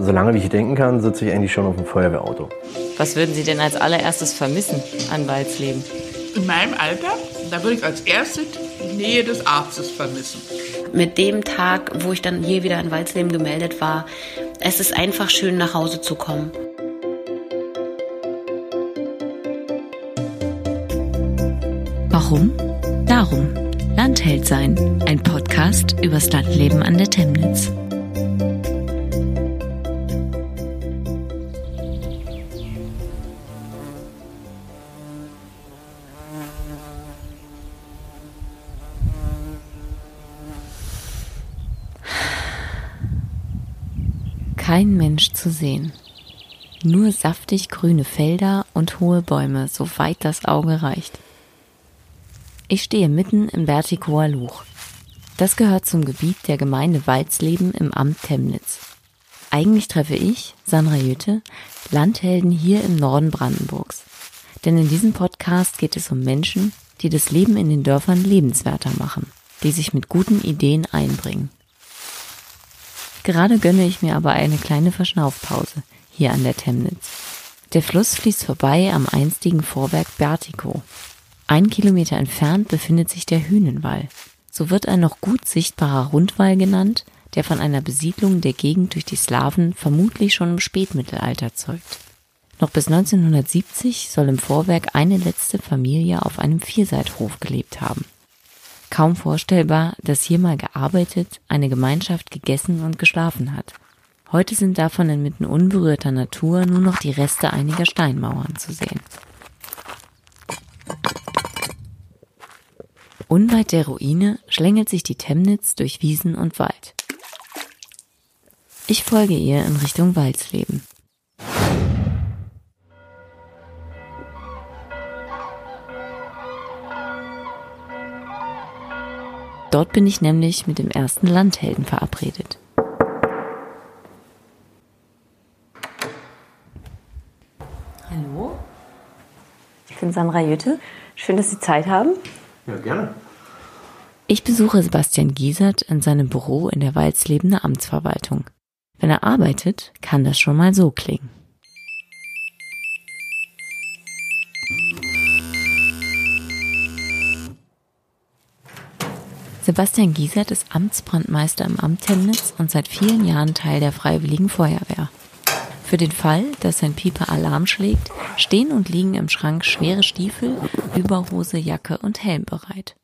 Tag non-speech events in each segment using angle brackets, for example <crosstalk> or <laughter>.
Solange wie ich denken kann, sitze ich eigentlich schon auf dem Feuerwehrauto. Was würden Sie denn als allererstes vermissen an Walsleben? In meinem Alter, da würde ich als erstes die Nähe des Arztes vermissen. Mit dem Tag, wo ich dann hier wieder in Walsleben gemeldet war, es ist einfach schön, nach Hause zu kommen. Warum? Darum. Landheld sein. Ein Podcast übers Landleben an der Temnitz. Kein Mensch zu sehen. Nur saftig grüne Felder und hohe Bäume, so weit das Auge reicht. Ich stehe mitten im Vertikower Luch. Das gehört zum Gebiet der Gemeinde Walsleben im Amt Temnitz. Eigentlich treffe ich, Sandra Jütte, Landhelden hier im Norden Brandenburgs. Denn in diesem Podcast geht es um Menschen, die das Leben in den Dörfern lebenswerter machen, die sich mit guten Ideen einbringen. Gerade gönne ich mir aber eine kleine Verschnaufpause hier an der Temnitz. Der Fluss fließt vorbei am einstigen Vorwerk Bertikow. Ein Kilometer entfernt befindet sich der Hühnenwall. So wird ein noch gut sichtbarer Rundwall genannt, der von einer Besiedlung der Gegend durch die Slawen vermutlich schon im Spätmittelalter zeugt. Noch bis 1970 soll im Vorwerk eine letzte Familie auf einem Vierseithof gelebt haben. Kaum vorstellbar, dass hier mal gearbeitet, eine Gemeinschaft gegessen und geschlafen hat. Heute sind davon inmitten unberührter Natur nur noch die Reste einiger Steinmauern zu sehen. Unweit der Ruine schlängelt sich die Temnitz durch Wiesen und Wald. Ich folge ihr in Richtung Walsleben. Dort bin ich nämlich mit dem ersten Landhelden verabredet. Hallo, ich bin Sandra Jütte. Schön, dass Sie Zeit haben. Ja, gerne. Ich besuche Sebastian Giesert in seinem Büro in der Walslebener Amtsverwaltung. Wenn er arbeitet, kann das schon mal so klingen. Sebastian Giesert ist Amtsbrandmeister im Amt Temnitz und seit vielen Jahren Teil der Freiwilligen Feuerwehr. Für den Fall, dass sein Pieper Alarm schlägt, stehen und liegen im Schrank schwere Stiefel, Überhose, Jacke und Helm bereit.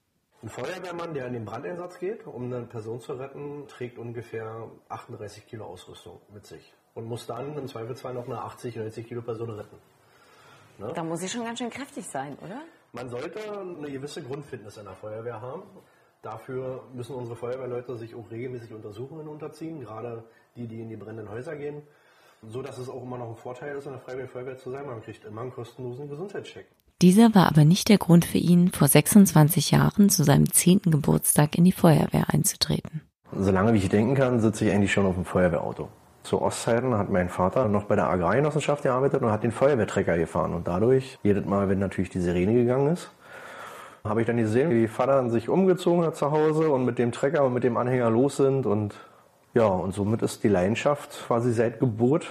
Ein Feuerwehrmann, der in den Brandeinsatz geht, um eine Person zu retten, trägt ungefähr 38 Kilo Ausrüstung mit sich und muss dann im Zweifelsfall noch eine 80, 90 Kilo Person retten. Ne? Da muss ich schon ganz schön kräftig sein, oder? Man sollte eine gewisse Grundfitness in der Feuerwehr haben. Dafür müssen unsere Feuerwehrleute sich auch regelmäßig Untersuchungen unterziehen, gerade die, die in die brennenden Häuser gehen. So dass es auch immer noch ein Vorteil ist, in der Freiwilligen Feuerwehr zu sein. Man kriegt immer einen kostenlosen Gesundheitscheck. Dieser war aber nicht der Grund für ihn, vor 26 Jahren zu seinem 10. Geburtstag in die Feuerwehr einzutreten. Solange wie ich denken kann, sitze ich eigentlich schon auf dem Feuerwehrauto. Zu Ostzeiten hat mein Vater noch bei der Agrargenossenschaft gearbeitet und hat den Feuerwehrtrecker gefahren. Und dadurch, jedes Mal, wenn natürlich die Sirene gegangen ist, habe ich dann gesehen, wie Vater sich umgezogen hat zu Hause und mit dem Trecker und mit dem Anhänger los sind. Und ja, und somit ist die Leidenschaft quasi seit Geburt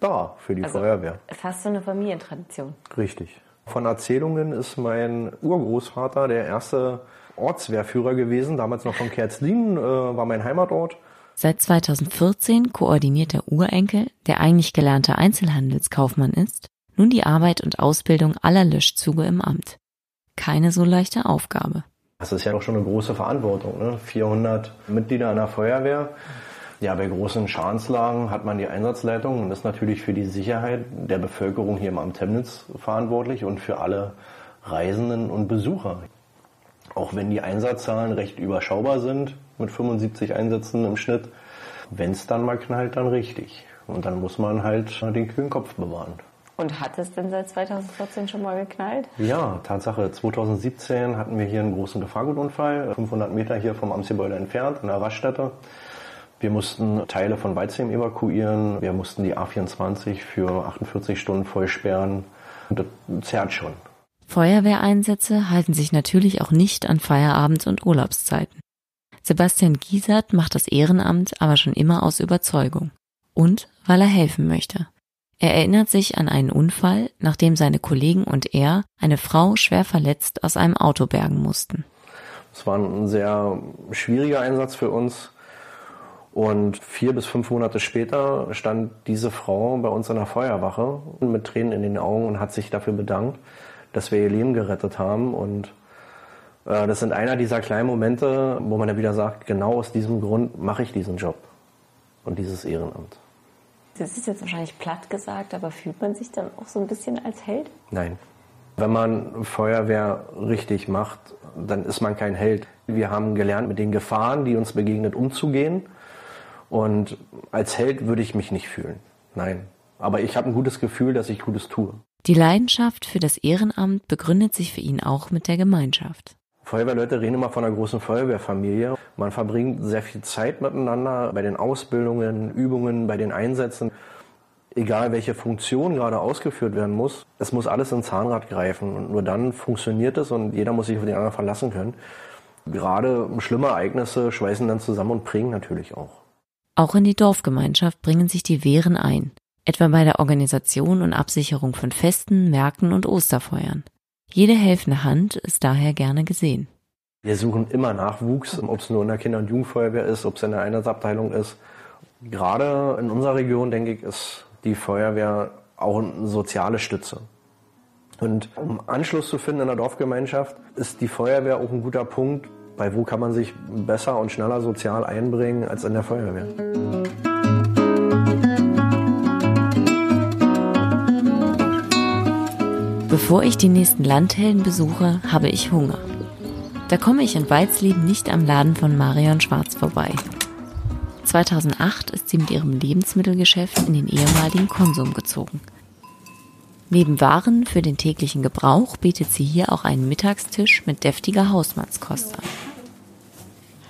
da für die Also Feuerwehr. Fast so eine Familientradition. Richtig. Von Erzählungen ist mein Urgroßvater der erste Ortswehrführer gewesen, damals noch von Kerzlin, äh, war mein Heimatort. Seit 2014 koordiniert der Urenkel, der eigentlich gelernter Einzelhandelskaufmann ist, nun die Arbeit und Ausbildung aller Löschzuge im Amt. Keine so leichte Aufgabe. Das ist ja doch schon eine große Verantwortung. Ne? 400 Mitglieder einer Feuerwehr. Ja, bei großen Schadenslagen hat man die Einsatzleitung und ist natürlich für die Sicherheit der Bevölkerung hier im Amt Temnitz verantwortlich und für alle Reisenden und Besucher. Auch wenn die Einsatzzahlen recht überschaubar sind, mit 75 Einsätzen im Schnitt, wenn es dann mal knallt, dann richtig. Und dann muss man halt den kühlen Kopf bewahren. Und hat es denn seit 2014 schon mal geknallt? Ja, Tatsache. 2017 hatten wir hier einen großen Gefahrgutunfall, 500 Meter hier vom Amtsgebäude entfernt, in der Raststätte. Wir mussten Teile von Weizheim evakuieren. Wir mussten die A24 für 48 Stunden vollsperren. Und das zerrt schon. Feuerwehreinsätze halten sich natürlich auch nicht an Feierabends und Urlaubszeiten. Sebastian Giesert macht das Ehrenamt aber schon immer aus Überzeugung. und weil er helfen möchte. Er erinnert sich an einen Unfall, nachdem seine Kollegen und er eine Frau schwer verletzt aus einem Auto bergen mussten. Es war ein sehr schwieriger Einsatz für uns. Und vier bis fünf Monate später stand diese Frau bei uns in der Feuerwache mit Tränen in den Augen und hat sich dafür bedankt, dass wir ihr Leben gerettet haben. Und äh, das sind einer dieser kleinen Momente, wo man dann wieder sagt, genau aus diesem Grund mache ich diesen Job und dieses Ehrenamt. Das ist jetzt wahrscheinlich platt gesagt, aber fühlt man sich dann auch so ein bisschen als Held? Nein. Wenn man Feuerwehr richtig macht, dann ist man kein Held. Wir haben gelernt, mit den Gefahren, die uns begegnet, umzugehen. Und als Held würde ich mich nicht fühlen. Nein. Aber ich habe ein gutes Gefühl, dass ich Gutes tue. Die Leidenschaft für das Ehrenamt begründet sich für ihn auch mit der Gemeinschaft. Feuerwehrleute reden immer von einer großen Feuerwehrfamilie. Man verbringt sehr viel Zeit miteinander bei den Ausbildungen, Übungen, bei den Einsätzen. Egal welche Funktion gerade ausgeführt werden muss, es muss alles ins Zahnrad greifen und nur dann funktioniert es und jeder muss sich auf den anderen verlassen können. Gerade schlimme Ereignisse schweißen dann zusammen und prägen natürlich auch. Auch in die Dorfgemeinschaft bringen sich die Wehren ein, etwa bei der Organisation und Absicherung von Festen, Märkten und Osterfeuern. Jede helfende Hand ist daher gerne gesehen. Wir suchen immer Nachwuchs, ob es nur in der Kinder- und Jugendfeuerwehr ist, ob es in der Einsatzabteilung ist. Gerade in unserer Region, denke ich, ist die Feuerwehr auch eine soziale Stütze. Und um Anschluss zu finden in der Dorfgemeinschaft, ist die Feuerwehr auch ein guter Punkt, bei wo kann man sich besser und schneller sozial einbringen als in der Feuerwehr. Bevor ich die nächsten Landhelden besuche, habe ich Hunger. Da komme ich in Weizlieben nicht am Laden von Marion Schwarz vorbei. 2008 ist sie mit ihrem Lebensmittelgeschäft in den ehemaligen Konsum gezogen. Neben Waren für den täglichen Gebrauch bietet sie hier auch einen Mittagstisch mit deftiger Hausmannskost an.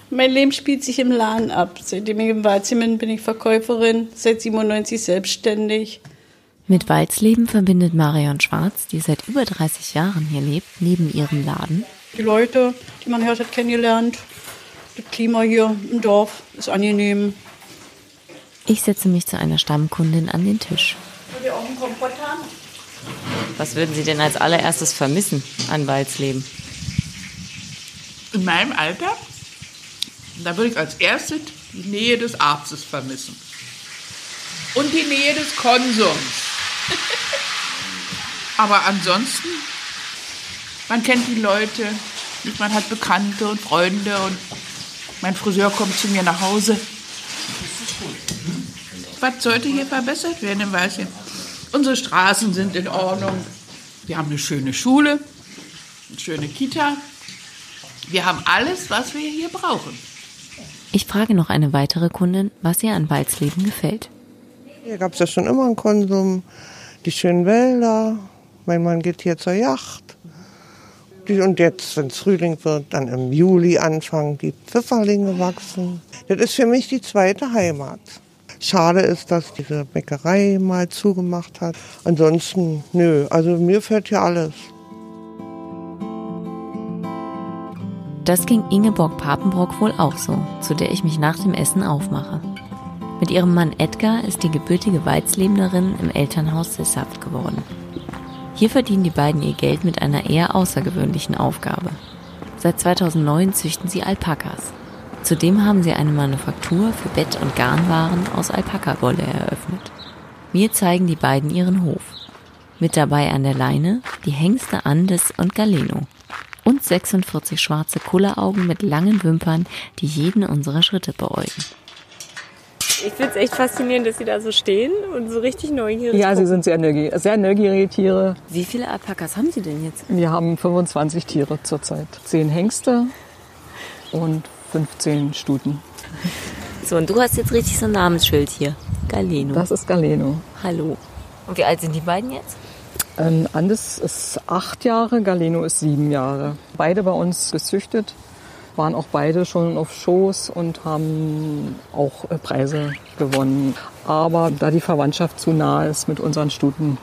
Mein Leben spielt sich im Laden ab. Seitdem ich im Waldzimmer bin ich Verkäuferin, seit 97 selbstständig. Mit Walzleben verbindet Marion Schwarz, die seit über 30 Jahren hier lebt, neben ihrem Laden. Die Leute, die man hört hat kennengelernt. Das Klima hier im Dorf ist angenehm. Ich setze mich zu einer Stammkundin an den Tisch. Wollt ihr auch einen Kompott haben? Was würden Sie denn als allererstes vermissen an Walzleben? In meinem Alter, da würde ich als erstes die Nähe des Arztes vermissen. Und die Nähe des Konsums. <laughs> Aber ansonsten, man kennt die Leute, man hat Bekannte und Freunde und mein Friseur kommt zu mir nach Hause. Was sollte hier verbessert werden im Weißchen? Unsere Straßen sind in Ordnung. Wir haben eine schöne Schule, eine schöne Kita. Wir haben alles, was wir hier brauchen. Ich frage noch eine weitere Kundin, was ihr an Walzleben gefällt. Hier gab es ja schon immer einen Konsum, die schönen Wälder. Mein Mann geht hier zur Yacht. Und jetzt, wenn es Frühling wird, dann im Juli anfangen die Pfifferlinge wachsen. Das ist für mich die zweite Heimat. Schade ist, dass diese Bäckerei mal zugemacht hat. Ansonsten, nö, also mir fällt hier alles. Das ging Ingeborg Papenbrock wohl auch so, zu der ich mich nach dem Essen aufmache. Mit ihrem Mann Edgar ist die gebürtige Weizlebnerin im Elternhaus sesshaft geworden. Hier verdienen die beiden ihr Geld mit einer eher außergewöhnlichen Aufgabe. Seit 2009 züchten sie Alpakas. Zudem haben sie eine Manufaktur für Bett- und Garnwaren aus Alpakawolle eröffnet. Wir zeigen die beiden ihren Hof. Mit dabei an der Leine die Hengste Andes und Galeno. Und 46 schwarze Kulleraugen mit langen Wimpern, die jeden unserer Schritte beäugen. Ich finde es echt faszinierend, dass sie da so stehen und so richtig neugierig Ja, sie gucken. sind sehr neugierige, sehr neugierige Tiere. Wie viele Alpakas haben Sie denn jetzt? Wir haben 25 Tiere zurzeit. Zehn Hengste und 15 Stuten. So, und du hast jetzt richtig so ein Namensschild hier. Galeno. Das ist Galeno. Hallo. Und wie alt sind die beiden jetzt? Ähm, Andes ist acht Jahre, Galeno ist sieben Jahre. Beide bei uns gezüchtet, waren auch beide schon auf Shows und haben auch äh, Preise gewonnen. Aber da die Verwandtschaft zu nah ist mit unseren Stuten,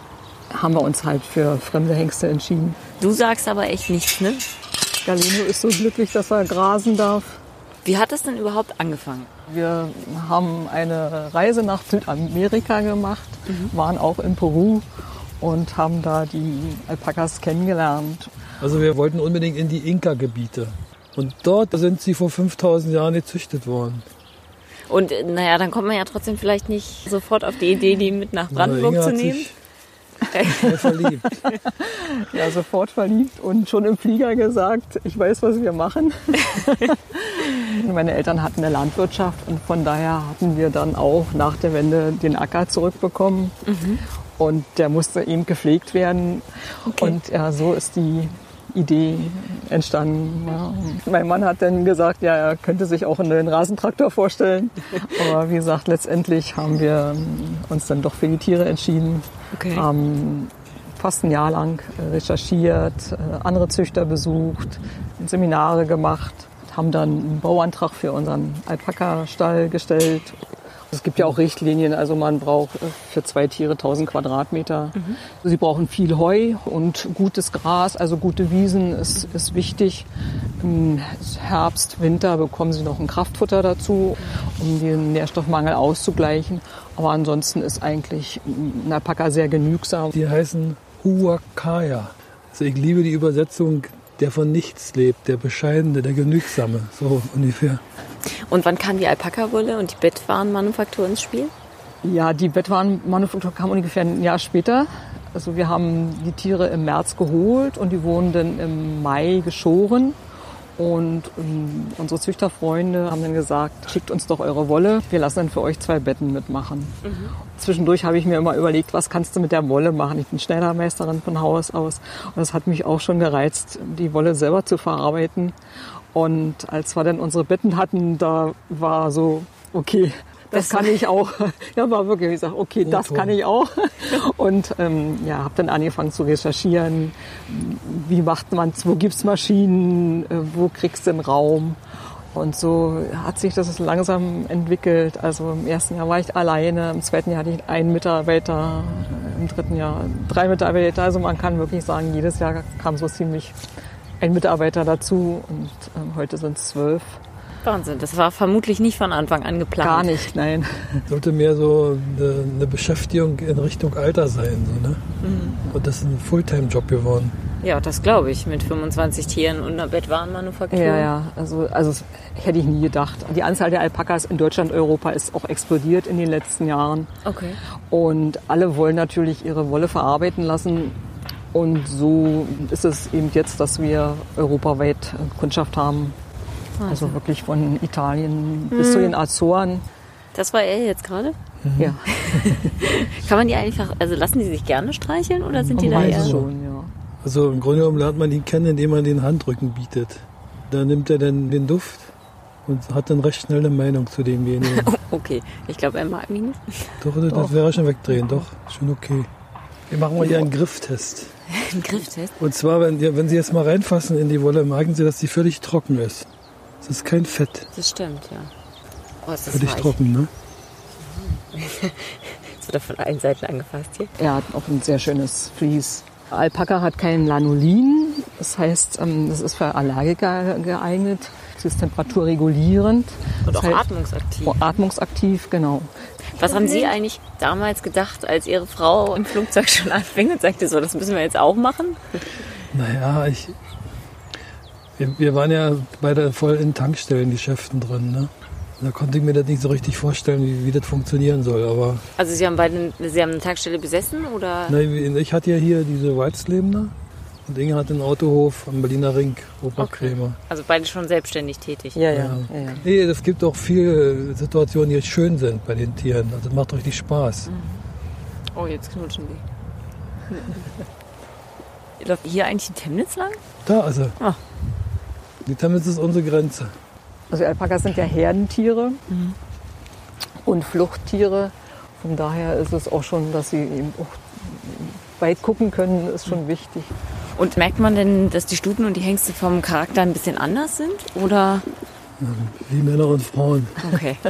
haben wir uns halt für fremde Hengste entschieden. Du sagst aber echt nichts, ne? Galeno ist so glücklich, dass er grasen darf. Wie hat das denn überhaupt angefangen? Wir haben eine Reise nach Südamerika gemacht, waren auch in Peru und haben da die Alpakas kennengelernt. Also wir wollten unbedingt in die Inka-Gebiete. Und dort sind sie vor 5000 Jahren gezüchtet worden. Und äh, naja, dann kommt man ja trotzdem vielleicht nicht sofort auf die Idee, die mit nach Brandenburg Inge zu hat nehmen. <laughs> verliebt. <laughs> Ja, sofort verliebt und schon im Flieger gesagt, ich weiß, was wir machen. <laughs> Meine Eltern hatten eine Landwirtschaft und von daher hatten wir dann auch nach der Wende den Acker zurückbekommen. Und der musste eben gepflegt werden. Und ja, so ist die Idee entstanden. Ja. Mein Mann hat dann gesagt, ja, er könnte sich auch einen neuen Rasentraktor vorstellen. <laughs> Aber wie gesagt, letztendlich haben wir uns dann doch für die Tiere entschieden. Okay. Haben fast ein Jahr lang äh, recherchiert, äh, andere Züchter besucht, Seminare gemacht, haben dann einen Bauantrag für unseren Alpaka-Stall gestellt. Es gibt ja auch Richtlinien, also man braucht äh, für zwei Tiere 1000 Quadratmeter. Sie brauchen viel Heu und gutes Gras, also gute Wiesen ist, ist wichtig. Im Herbst, Winter bekommen sie noch ein Kraftfutter dazu, um den Nährstoffmangel auszugleichen. Aber ansonsten ist eigentlich ein Alpaka sehr genügsam. Die heißen Huakaya. Also ich liebe die Übersetzung, der von nichts lebt, der Bescheidene, der Genügsame, so ungefähr. Und wann kam die Alpaka-Wolle und die Bettwarenmanufaktur ins Spiel? Ja, die Bettwarenmanufaktur kam ungefähr ein Jahr später. Also wir haben die Tiere im März geholt und die wurden dann im Mai geschoren. Und ähm, unsere Züchterfreunde haben dann gesagt, schickt uns doch eure Wolle, wir lassen dann für euch zwei Betten mitmachen. Zwischendurch habe ich mir immer überlegt, was kannst du mit der Wolle machen? Ich bin Schneidermeisterin von Haus aus und es hat mich auch schon gereizt, die Wolle selber zu verarbeiten. Und als wir dann unsere Betten hatten, da war so, okay, das kann ich auch. <laughs> Ja, war wirklich, ich sag, okay, das kann ich auch. <laughs> Und ähm, ja, habe dann angefangen zu recherchieren. Wie macht man's? Wo gibt's Maschinen? Äh, Wo kriegst du den Raum? Und so hat sich das langsam entwickelt. Also im ersten Jahr war ich alleine, im zweiten Jahr hatte ich einen Mitarbeiter, im dritten Jahr drei Mitarbeiter. Also man kann wirklich sagen, jedes Jahr kam so ziemlich ein Mitarbeiter dazu und ähm, heute sind es zwölf. Wahnsinn, das war vermutlich nicht von Anfang an geplant. Gar nicht, nein. Sollte mehr so eine, eine Beschäftigung in Richtung Alter sein. So, ne? Und das ist ein Fulltime-Job geworden. Ja, das glaube ich, mit 25 Tieren und einer Bettwarenmanufaktur. Ja, ja, also, also das hätte ich nie gedacht. Die Anzahl der Alpakas in Deutschland, Europa ist auch explodiert in den letzten Jahren. Okay. Und alle wollen natürlich ihre Wolle verarbeiten lassen. Und so ist es eben jetzt, dass wir europaweit Kundschaft haben. Also wirklich von Italien bis zu den Azoren. Das war er jetzt gerade? Ja, <laughs> Kann man die einfach, also lassen die sich gerne streicheln oder sind die da eher... schon, ja. Also im Grunde genommen lernt man ihn kennen, indem man den Handrücken bietet. Da nimmt er dann den Duft und hat dann recht schnell eine Meinung zu demjenigen. <laughs> Okay, ich glaube, er mag mich nicht. doch, das wäre schon wegdrehen, doch, schon okay. Wir machen mal hier einen Grifftest. <laughs> Ein Grifftest? Und zwar, wenn, wenn Sie jetzt mal reinfassen in die Wolle, merken Sie, dass sie völlig trocken ist. Es ist kein Fett, Das stimmt, ja. Oh, ist das völlig weich. trocken, ne? <laughs> Jetzt wird er von allen Seiten angefasst hier. Er hat auch ein sehr schönes Vlies. Alpaka hat kein Lanolin, das heißt, ähm, das ist für Allergiker geeignet. Es ist temperaturregulierend. Und Das auch heißt- atmungsaktiv. Oh, atmungsaktiv, genau. Was haben Sie eigentlich damals gedacht, als Ihre Frau im Flugzeug schon anfing und sagte, so, das müssen wir jetzt auch machen? Naja, ich. Wir, wir waren ja beide voll in Tankstellengeschäften drin, ne? Da konnte ich mir das nicht so richtig vorstellen, wie, wie das funktionieren soll. Aber Also Sie haben beide, Sie haben eine Tankstelle besessen oder? ne, ich hatte ja hier diese Walzlebener und Inge hat einen Autohof am Berliner Ring, Oberkrämer. Also beide schon selbstständig tätig. Ja, ja. Ja. ja. ja. Nee, es gibt auch viele Situationen, die schön sind bei den Tieren. Also das macht richtig Spaß. Oh, jetzt knutschen die. <laughs> Läuft hier eigentlich die Temnitz lang? Da, also. Ah. Die Temnitz ist unsere Grenze. Also Alpakas sind ja Herdentiere und Fluchttiere. Von daher ist es auch schon, dass sie eben auch weit gucken können, ist schon wichtig. Und merkt man denn, dass die Stuten und die Hengste vom Charakter ein bisschen anders sind? Oder? Wie Männer und Frauen. Okay. <laughs>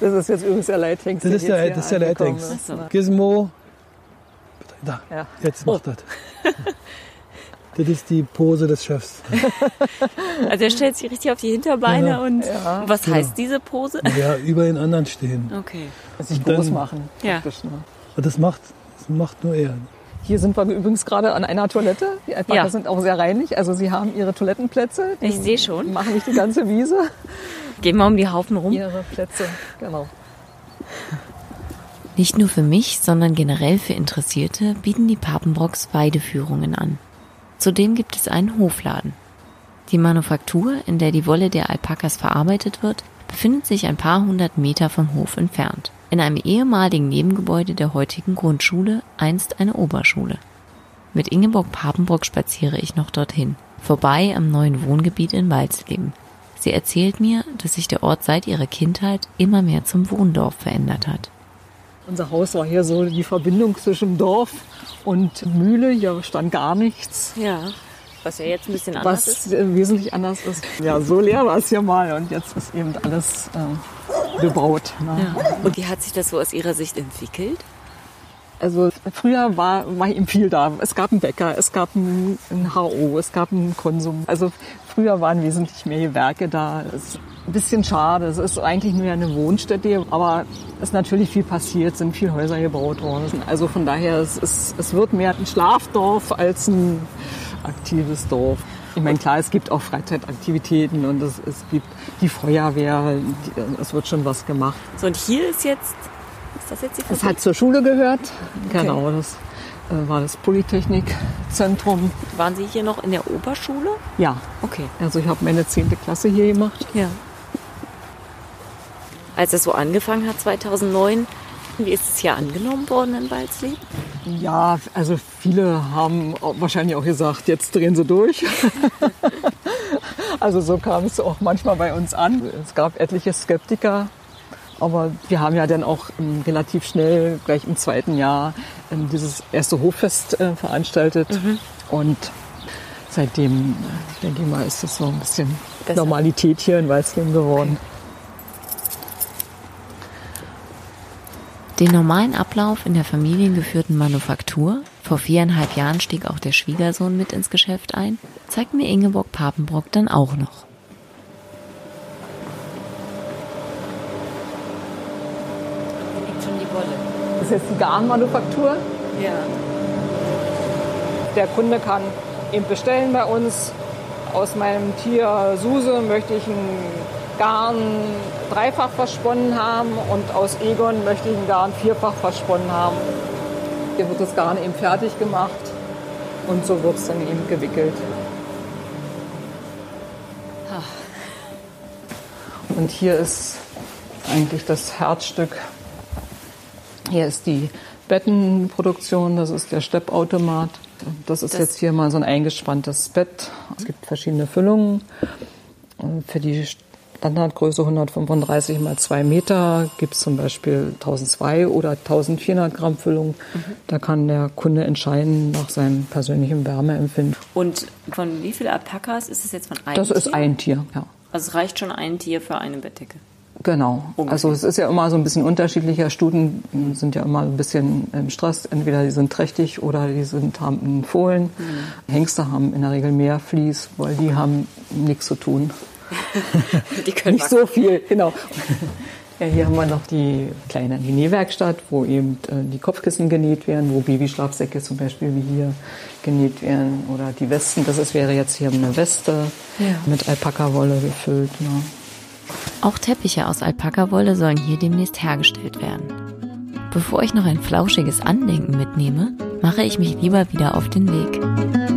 Das ist jetzt übrigens der Leithengst. Das ist der, das ist der Leithengst. Gizmo. Da, Ja. jetzt macht das. <laughs> Das ist die Pose des Chefs. <laughs> Also er stellt sich richtig auf die Hinterbeine Ja. und Ja. was Genau. heißt diese Pose? Ja, über den anderen stehen. Okay. Sich Und dann- groß machen. Ja. ne? Und das macht, das macht nur er. Hier sind wir übrigens gerade an einer Toilette. Die Alpakas Ja. sind auch sehr reinlich. Also sie haben ihre Toilettenplätze. Die Ich sehe schon. machen nicht die ganze Wiese. Gehen wir um die Haufen rum. Ihre Plätze, genau. Nicht nur für mich, sondern generell für Interessierte bieten die Papenbrocks Weideführungen an. Zudem gibt es einen Hofladen. Die Manufaktur, in der die Wolle der Alpakas verarbeitet wird, befindet sich ein paar hundert Meter vom Hof entfernt. In einem ehemaligen Nebengebäude der heutigen Grundschule, einst eine Oberschule. Mit Ingeborg Papenbrock spaziere ich noch dorthin, vorbei am neuen Wohngebiet in Walsleben. Sie erzählt mir, dass sich der Ort seit ihrer Kindheit immer mehr zum Wohndorf verändert hat. Unser Haus war hier so die Verbindung zwischen Dorf und Mühle. Hier stand gar nichts. Ja. Was ja jetzt ein bisschen anders Was ist. äh, wesentlich anders ist. Ja, so leer war es hier mal und jetzt ist eben alles äh, bebaut. Ne? Ja. Und wie hat sich das so aus Ihrer Sicht entwickelt? Also früher war, war eben viel da. Es gab einen Bäcker, es gab ein, ein HO, es gab einen Konsum. Also früher waren wesentlich mehr Gewerke da. Es ein bisschen schade. Es ist eigentlich nur eine Wohnstätte, aber es ist natürlich viel passiert, sind viele Häuser gebaut worden. Also von daher, es, ist, es wird mehr ein Schlafdorf als ein aktives Dorf. Ich meine, klar, es gibt auch Freizeitaktivitäten und es, es gibt die Feuerwehr, die, es wird schon was gemacht. So, und hier ist jetzt, ist das jetzt die Das Fabrik? hat zur Schule gehört. Genau, das äh, war das Polytechnikzentrum. Waren Sie hier noch in der Oberschule? Ja, Okay. also ich habe meine 10. Klasse hier gemacht. Ja. Als es so angefangen hat 2009, wie ist es hier angenommen worden in Walsleben? Ja, also viele haben wahrscheinlich auch gesagt, jetzt drehen sie durch. <laughs> also so kam es auch manchmal bei uns an. Es gab etliche Skeptiker, aber wir haben ja dann auch ähm, relativ schnell, gleich im zweiten Jahr, ähm, dieses erste Hoffest äh, veranstaltet. Und seitdem, äh, denke ich mal, ist das so ein bisschen Besser. Normalität hier in Weißleben geworden. Den normalen Ablauf in der familiengeführten Manufaktur, vor viereinhalb Jahren stieg auch der Schwiegersohn mit ins Geschäft ein, zeigt mir Ingeborg Papenbrock dann auch noch. Liegt schon die Wolle. Das ist jetzt die Garnmanufaktur. Ja. Der Kunde kann eben bestellen bei uns. Aus meinem Tier Suse möchte ich einen Garn dreifach versponnen haben und aus Egon möchte ich einen Garn vierfach versponnen haben. Hier wird das Garn eben fertig gemacht und so wird es dann eben gewickelt. Und hier ist eigentlich das Herzstück. Hier ist die Bettenproduktion, das ist der Steppautomat. Das ist Das- jetzt hier mal so ein eingespanntes Bett. Es gibt verschiedene Füllungen. Und Für die Standardgröße 135 mal 2 Meter gibt es zum Beispiel 1002 oder 1400 Gramm Füllung. Da kann der Kunde entscheiden nach seinem persönlichen Wärmeempfinden. Und von wie viele Alpakas ist es jetzt von einem Das ist Tier? ein Tier, ja. Also es reicht schon ein Tier für eine Bettdecke. Genau. Ungefähr. Also es ist ja immer so ein bisschen unterschiedlicher. Stuten sind ja immer ein bisschen im Stress. Entweder die sind trächtig oder die sind, haben einen Fohlen. Hengste haben in der Regel mehr Vlies, weil die haben nichts zu tun. Die können Nicht so viel, genau. <laughs> Ja, hier haben wir noch die kleine Nähwerkstatt, wo eben äh, die Kopfkissen genäht werden, wo Babyschlafsäcke zum Beispiel wie hier genäht werden oder die Westen. Das ist, wäre jetzt hier eine Weste mit Alpaka-Wolle gefüllt. Ne? Auch Teppiche aus Alpakawolle sollen hier demnächst hergestellt werden. Bevor ich noch ein flauschiges Andenken mitnehme, mache ich mich lieber wieder auf den Weg.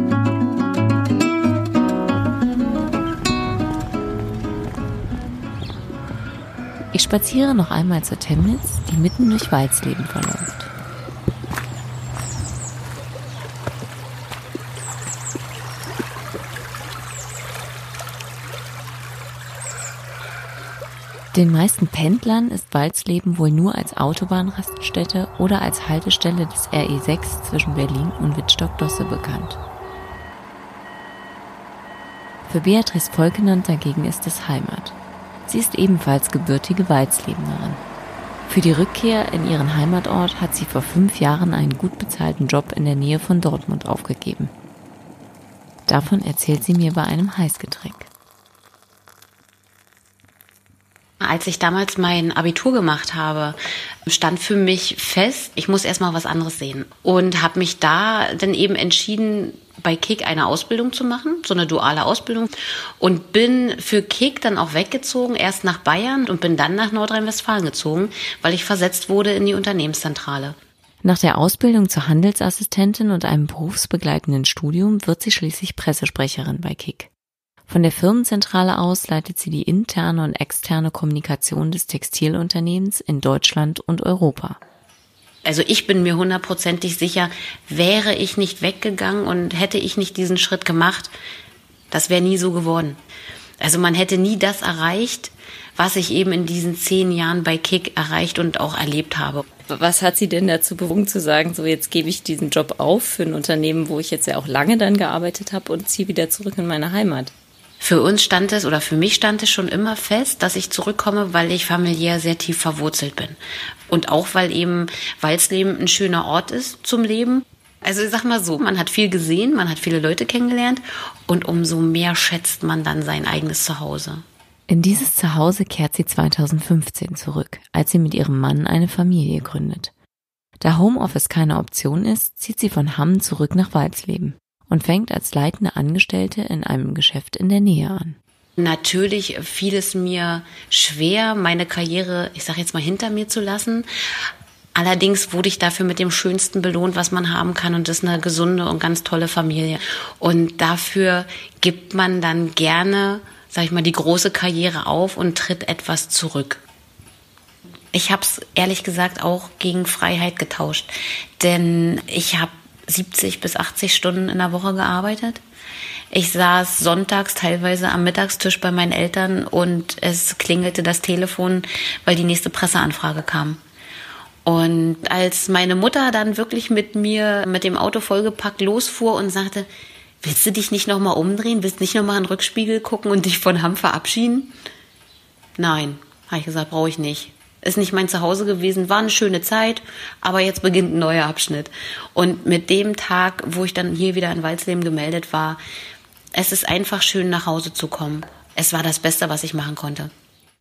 Spaziere noch einmal zur Temnitz, die mitten durch Walsleben verläuft. Den meisten Pendlern ist Walsleben wohl nur als Autobahnraststätte oder als Haltestelle des RE6 zwischen Berlin und Wittstock-Dosse bekannt. Für Beatrice Volkenand dagegen ist es Heimat. Sie ist ebenfalls gebürtige Walslebenerin. Für die Rückkehr in ihren Heimatort hat sie vor fünf Jahren einen gut bezahlten Job in der Nähe von Dortmund aufgegeben. Davon erzählt sie mir bei einem Heißgetränk. Als ich damals mein Abitur gemacht habe, stand für mich fest, ich muss erstmal was anderes sehen. Und habe mich da dann eben entschieden, bei Kick eine Ausbildung zu machen, so eine duale Ausbildung. Und bin für Kick dann auch weggezogen, erst nach Bayern und bin dann nach Nordrhein-Westfalen gezogen, weil ich versetzt wurde in die Unternehmenszentrale. Nach der Ausbildung zur Handelsassistentin und einem berufsbegleitenden Studium wird sie schließlich Pressesprecherin bei Kick. Von der Firmenzentrale aus leitet sie die interne und externe Kommunikation des Textilunternehmens in Deutschland und Europa. Also ich bin mir hundertprozentig sicher, wäre ich nicht weggegangen und hätte ich nicht diesen Schritt gemacht, das wäre nie so geworden. Also man hätte nie das erreicht, was ich eben in diesen zehn Jahren bei Kick erreicht und auch erlebt habe. Was hat Sie denn dazu bewogen zu sagen, so jetzt gebe ich diesen Job auf für ein Unternehmen, wo ich jetzt ja auch lange dann gearbeitet habe und ziehe wieder zurück in meine Heimat? Für uns stand es oder für mich stand es schon immer fest, dass ich zurückkomme, weil ich familiär sehr tief verwurzelt bin. Und auch weil eben Walsleben ein schöner Ort ist zum Leben. Also ich sag mal so, man hat viel gesehen, man hat viele Leute kennengelernt und umso mehr schätzt man dann sein eigenes Zuhause. In dieses Zuhause kehrt sie 2015 zurück, als sie mit ihrem Mann eine Familie gründet. Da Homeoffice keine Option ist, zieht sie von Hamm zurück nach Walsleben und fängt als leitende Angestellte in einem Geschäft in der Nähe an. Natürlich fiel es mir schwer, meine Karriere, ich sage jetzt mal, hinter mir zu lassen. Allerdings wurde ich dafür mit dem Schönsten belohnt, was man haben kann. Und das ist eine gesunde und ganz tolle Familie. Und dafür gibt man dann gerne, sag ich mal, die große Karriere auf und tritt etwas zurück. Ich habe es ehrlich gesagt auch gegen Freiheit getauscht. Denn ich habe 70 bis 80 Stunden in der Woche gearbeitet. Ich saß sonntags teilweise am Mittagstisch bei meinen Eltern und es klingelte das Telefon, weil die nächste Presseanfrage kam. Und als meine Mutter dann wirklich mit mir mit dem Auto vollgepackt losfuhr und sagte, willst du dich nicht nochmal umdrehen, willst nicht nochmal in den Rückspiegel gucken und dich von Hamm verabschieden? Nein, habe ich gesagt, brauche ich nicht ist nicht mein Zuhause gewesen, war eine schöne Zeit, aber jetzt beginnt ein neuer Abschnitt. Und mit dem Tag, wo ich dann hier wieder in Walsleben gemeldet war, es ist einfach schön, nach Hause zu kommen. Es war das Beste, was ich machen konnte.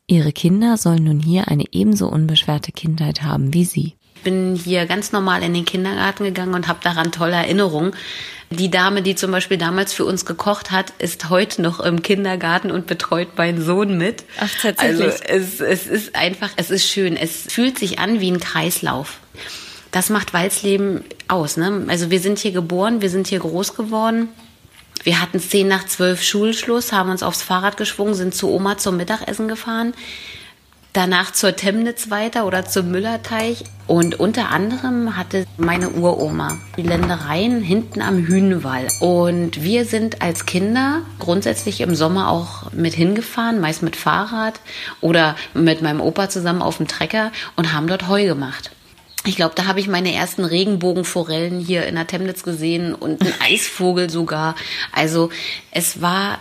Ihre Kinder sollen nun hier eine ebenso unbeschwerte Kindheit haben wie Sie. Ich bin hier ganz normal in den Kindergarten gegangen und habe daran tolle Erinnerungen. Die Dame, die zum Beispiel damals für uns gekocht hat, ist heute noch im Kindergarten und betreut meinen Sohn mit. Ach, tatsächlich. Also es, es ist einfach, es ist schön. Es fühlt sich an wie ein Kreislauf. Das macht Walsleben aus. Ne? Also wir sind hier geboren, wir sind hier groß geworden. Wir hatten zehn nach zwölf Schulschluss, haben uns aufs Fahrrad geschwungen, sind zu Oma zum Mittagessen gefahren danach zur Temnitz weiter oder zum Müllerteich. Und unter anderem hatte meine Uroma die Ländereien hinten am Hühnenwall. Und wir sind als Kinder grundsätzlich im Sommer auch mit hingefahren, meist mit Fahrrad oder mit meinem Opa zusammen auf dem Trecker und haben dort Heu gemacht. Ich glaube, da habe ich meine ersten Regenbogenforellen hier in der Temnitz gesehen und einen <laughs> Eisvogel sogar. Also es war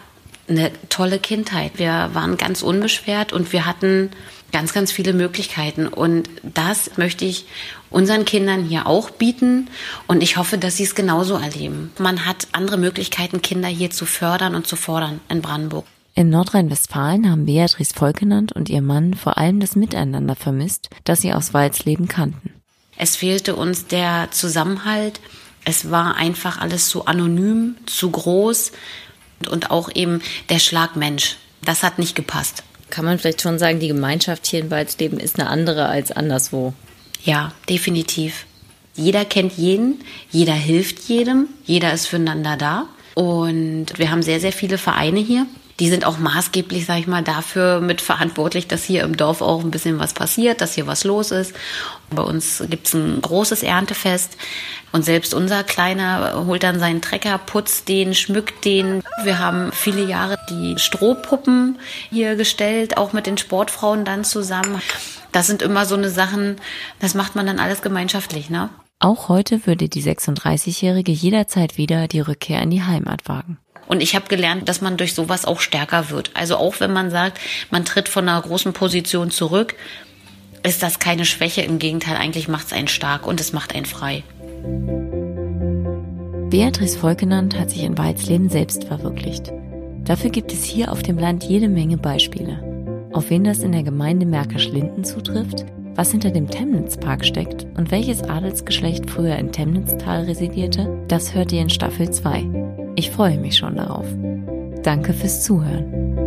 eine tolle Kindheit. Wir waren ganz unbeschwert und wir hatten ganz, ganz viele Möglichkeiten. Und das möchte ich unseren Kindern hier auch bieten. Und ich hoffe, dass sie es genauso erleben. Man hat andere Möglichkeiten, Kinder hier zu fördern und zu fordern in Brandenburg. In Nordrhein-Westfalen haben Beatrice Volkenand und ihr Mann vor allem das Miteinander vermisst, das sie aus Walsleben kannten. Es fehlte uns der Zusammenhalt. Es war einfach alles zu anonym, zu groß und auch eben der Schlagmensch. Das hat nicht gepasst kann man vielleicht schon sagen, die Gemeinschaft hier in Waldsleben ist eine andere als anderswo. Ja, definitiv. Jeder kennt jeden, jeder hilft jedem, jeder ist füreinander da. Und wir haben sehr, sehr viele Vereine hier. Die sind auch maßgeblich, sage ich mal, dafür mitverantwortlich, dass hier im Dorf auch ein bisschen was passiert, dass hier was los ist. Bei uns gibt's ein großes Erntefest. Und selbst unser Kleiner holt dann seinen Trecker, putzt den, schmückt den. Wir haben viele Jahre die Strohpuppen hier gestellt, auch mit den Sportfrauen dann zusammen. Das sind immer so eine Sachen, das macht man dann alles gemeinschaftlich, ne? Auch heute würde die 36-Jährige jederzeit wieder die Rückkehr in die Heimat wagen. Und ich habe gelernt, dass man durch sowas auch stärker wird. Also auch wenn man sagt, man tritt von einer großen Position zurück, ist das keine Schwäche. Im Gegenteil, eigentlich macht es einen stark und es macht einen frei. Beatrice Volkenand hat sich in Weizleben selbst verwirklicht. Dafür gibt es hier auf dem Land jede Menge Beispiele. Auf wen das in der Gemeinde Märkisch-Linden zutrifft, was hinter dem Temnitzpark steckt und welches Adelsgeschlecht früher in Temnitztal residierte, das hört ihr in Staffel 2. Ich freue mich schon darauf. Danke fürs Zuhören.